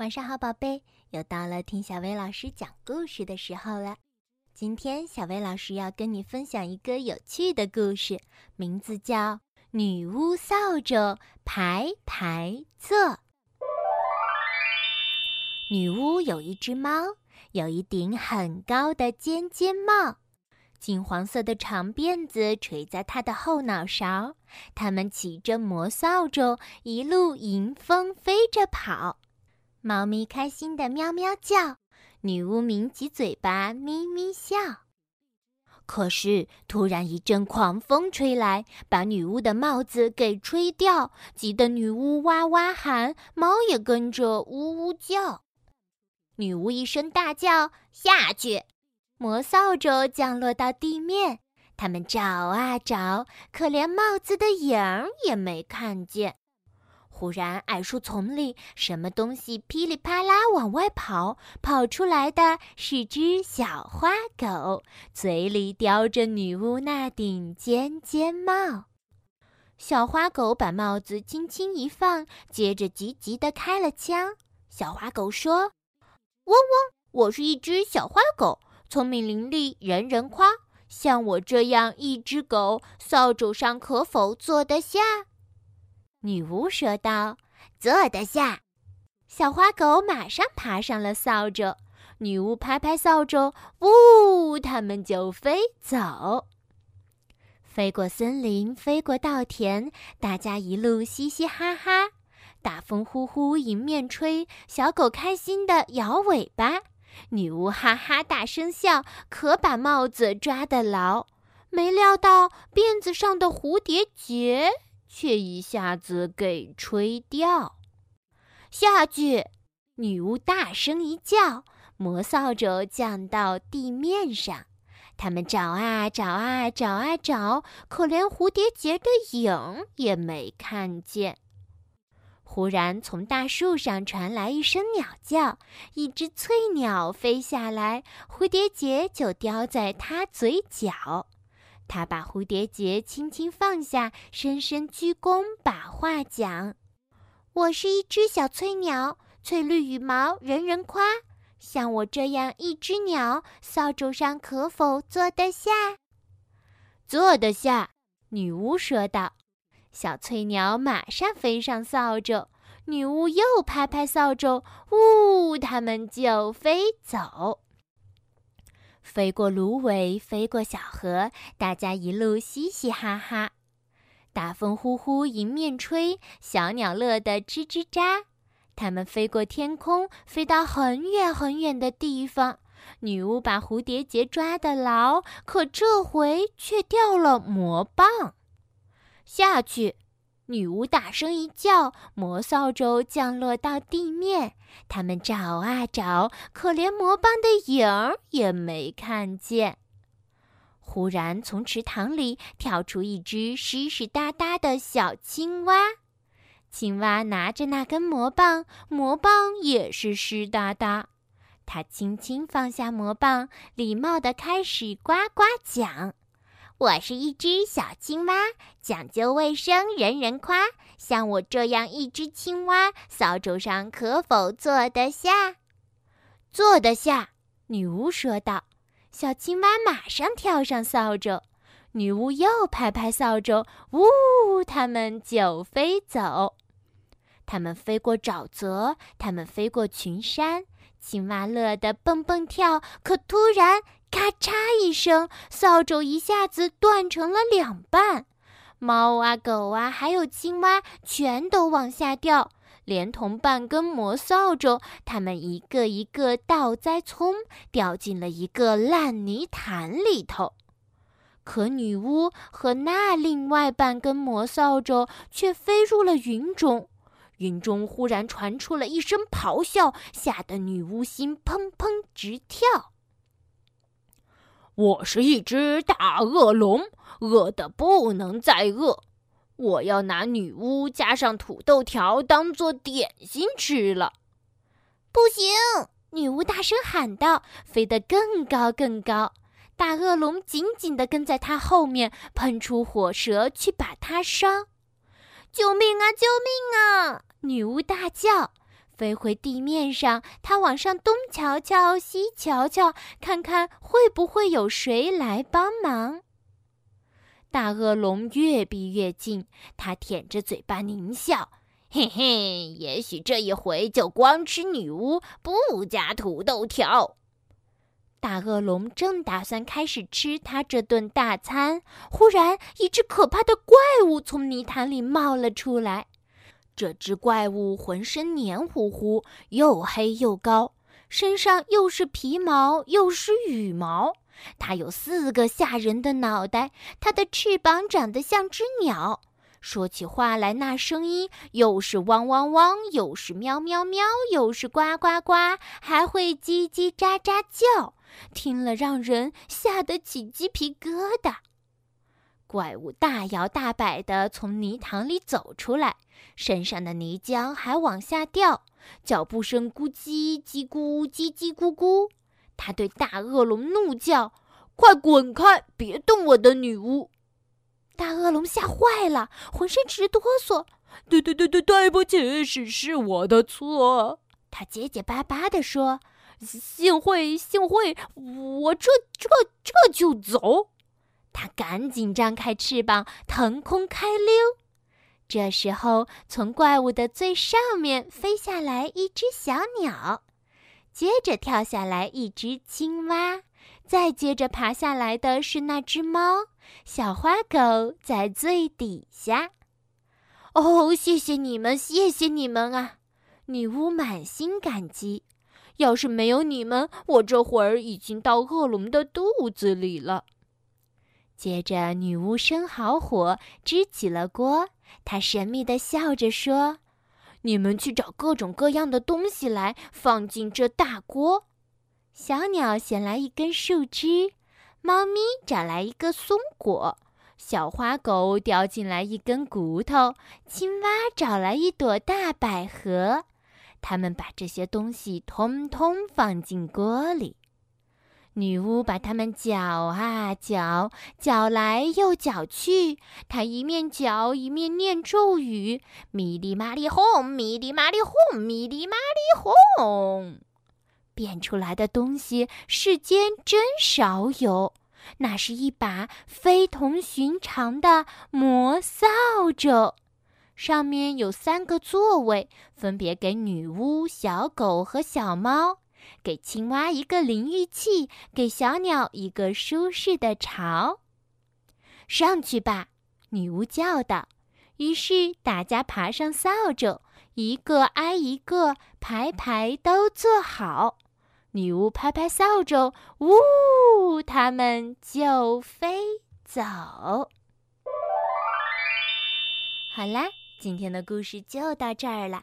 晚上好，宝贝，又到了听小薇老师讲故事的时候了。今天小薇老师要跟你分享一个有趣的故事，名字叫《女巫扫帚排排坐》。女巫有一只猫，有一顶很高的尖尖帽，金黄色的长辫子垂在她的后脑勺。他们骑着魔扫帚，一路迎风飞着跑。猫咪开心的喵喵叫，女巫抿起嘴巴咪咪笑。可是突然一阵狂风吹来，把女巫的帽子给吹掉，急得女巫哇哇喊，猫也跟着呜呜叫。女巫一声大叫：“下去！”魔扫帚降落到地面，他们找啊找，可连帽子的影儿也没看见。忽然，矮树丛里什么东西噼里啪啦往外跑，跑出来的是只小花狗，嘴里叼着女巫那顶尖尖帽。小花狗把帽子轻轻一放，接着急急地开了枪。小花狗说：“嗡嗡，我是一只小花狗，聪明伶俐，人人夸。像我这样一只狗，扫帚上可否坐得下？”女巫说道：“坐得下。”小花狗马上爬上了扫帚。女巫拍拍扫帚，呜，它们就飞走，飞过森林，飞过稻田，大家一路嘻嘻哈哈。大风呼呼迎面吹，小狗开心地摇尾巴。女巫哈哈大声笑，可把帽子抓得牢。没料到辫子上的蝴蝶结。却一下子给吹掉，下去！女巫大声一叫，魔扫帚降到地面上。他们找啊找啊找啊找，可连蝴蝶结的影也没看见。忽然，从大树上传来一声鸟叫，一只翠鸟飞下来，蝴蝶结就叼在它嘴角。他把蝴蝶结轻轻放下，深深鞠躬，把话讲：“我是一只小翠鸟，翠绿羽毛人人夸。像我这样一只鸟，扫帚上可否坐得下？”“坐得下。”女巫说道。小翠鸟马上飞上扫帚，女巫又拍拍扫帚，呜，它们就飞走。飞过芦苇，飞过小河，大家一路嘻嘻哈哈。大风呼呼迎面吹，小鸟乐得吱吱喳。它们飞过天空，飞到很远很远的地方。女巫把蝴蝶结抓得牢，可这回却掉了魔棒。下去。女巫大声一叫，魔扫帚降落到地面。他们找啊找，可连魔棒的影儿也没看见。忽然，从池塘里跳出一只湿湿哒哒的小青蛙。青蛙拿着那根魔棒，魔棒也是湿哒哒。它轻轻放下魔棒，礼貌地开始呱呱讲。我是一只小青蛙，讲究卫生，人人夸。像我这样一只青蛙，扫帚上可否坐得下？坐得下，女巫说道。小青蛙马上跳上扫帚，女巫又拍拍扫帚，呜，它们就飞走。它们飞过沼泽，它们飞过群山，青蛙乐得蹦蹦跳。可突然，咔嚓一声，扫帚一下子断成了两半，猫啊、狗啊，还有青蛙，全都往下掉，连同半根魔扫帚，它们一个一个倒栽葱，掉进了一个烂泥潭里头。可女巫和那另外半根魔扫帚却飞入了云中，云中忽然传出了一声咆哮，吓得女巫心砰砰直跳。我是一只大恶龙，饿得不能再饿。我要拿女巫加上土豆条当做点心吃了。不行！女巫大声喊道，飞得更高更高。大恶龙紧紧地跟在她后面，喷出火舌去把她烧。救命啊！救命啊！女巫大叫。飞回地面上，它往上东瞧瞧，西瞧瞧，看看会不会有谁来帮忙。大恶龙越逼越近，它舔着嘴巴狞笑：“嘿嘿，也许这一回就光吃女巫，不加土豆条。”大恶龙正打算开始吃它这顿大餐，忽然一只可怕的怪物从泥潭里冒了出来。这只怪物浑身黏糊糊，又黑又高，身上又是皮毛又是羽毛。它有四个吓人的脑袋，它的翅膀长得像只鸟，说起话来那声音又是汪汪汪，又是喵喵喵，又是呱呱呱，还会叽叽喳喳叫。听了让人吓得起鸡皮疙瘩。怪物大摇大摆地从泥塘里走出来，身上的泥浆还往下掉，脚步声咕叽叽咕叽叽咕咕。他对大恶龙怒叫：“快滚开！别动我的女巫！”大恶龙吓坏了，浑身直哆嗦。“对对对对，对不起，是是我的错。”他结结巴巴地说。幸会，幸会，我这这这就走。他赶紧张开翅膀，腾空开溜。这时候，从怪物的最上面飞下来一只小鸟，接着跳下来一只青蛙，再接着爬下来的是那只猫。小花狗在最底下。哦，谢谢你们，谢谢你们啊！女巫满心感激。要是没有你们，我这会儿已经到恶龙的肚子里了。接着，女巫生好火，支起了锅。她神秘地笑着说：“你们去找各种各样的东西来，放进这大锅。”小鸟衔来一根树枝，猫咪找来一个松果，小花狗叼进来一根骨头，青蛙找来一朵大百合。他们把这些东西通通放进锅里，女巫把它们搅啊搅，搅来又搅去。她一面搅一面念咒语：“咪哩嘛哩哄，咪哩嘛哩哄，咪哩嘛哩哄。”变出来的东西世间真少有，那是一把非同寻常的魔扫帚。上面有三个座位，分别给女巫、小狗和小猫；给青蛙一个淋浴器，给小鸟一个舒适的巢。上去吧，女巫叫道。于是大家爬上扫帚，一个挨一个，排排都坐好。女巫拍拍扫帚，呜，它们就飞走。好啦。今天的故事就到这儿了。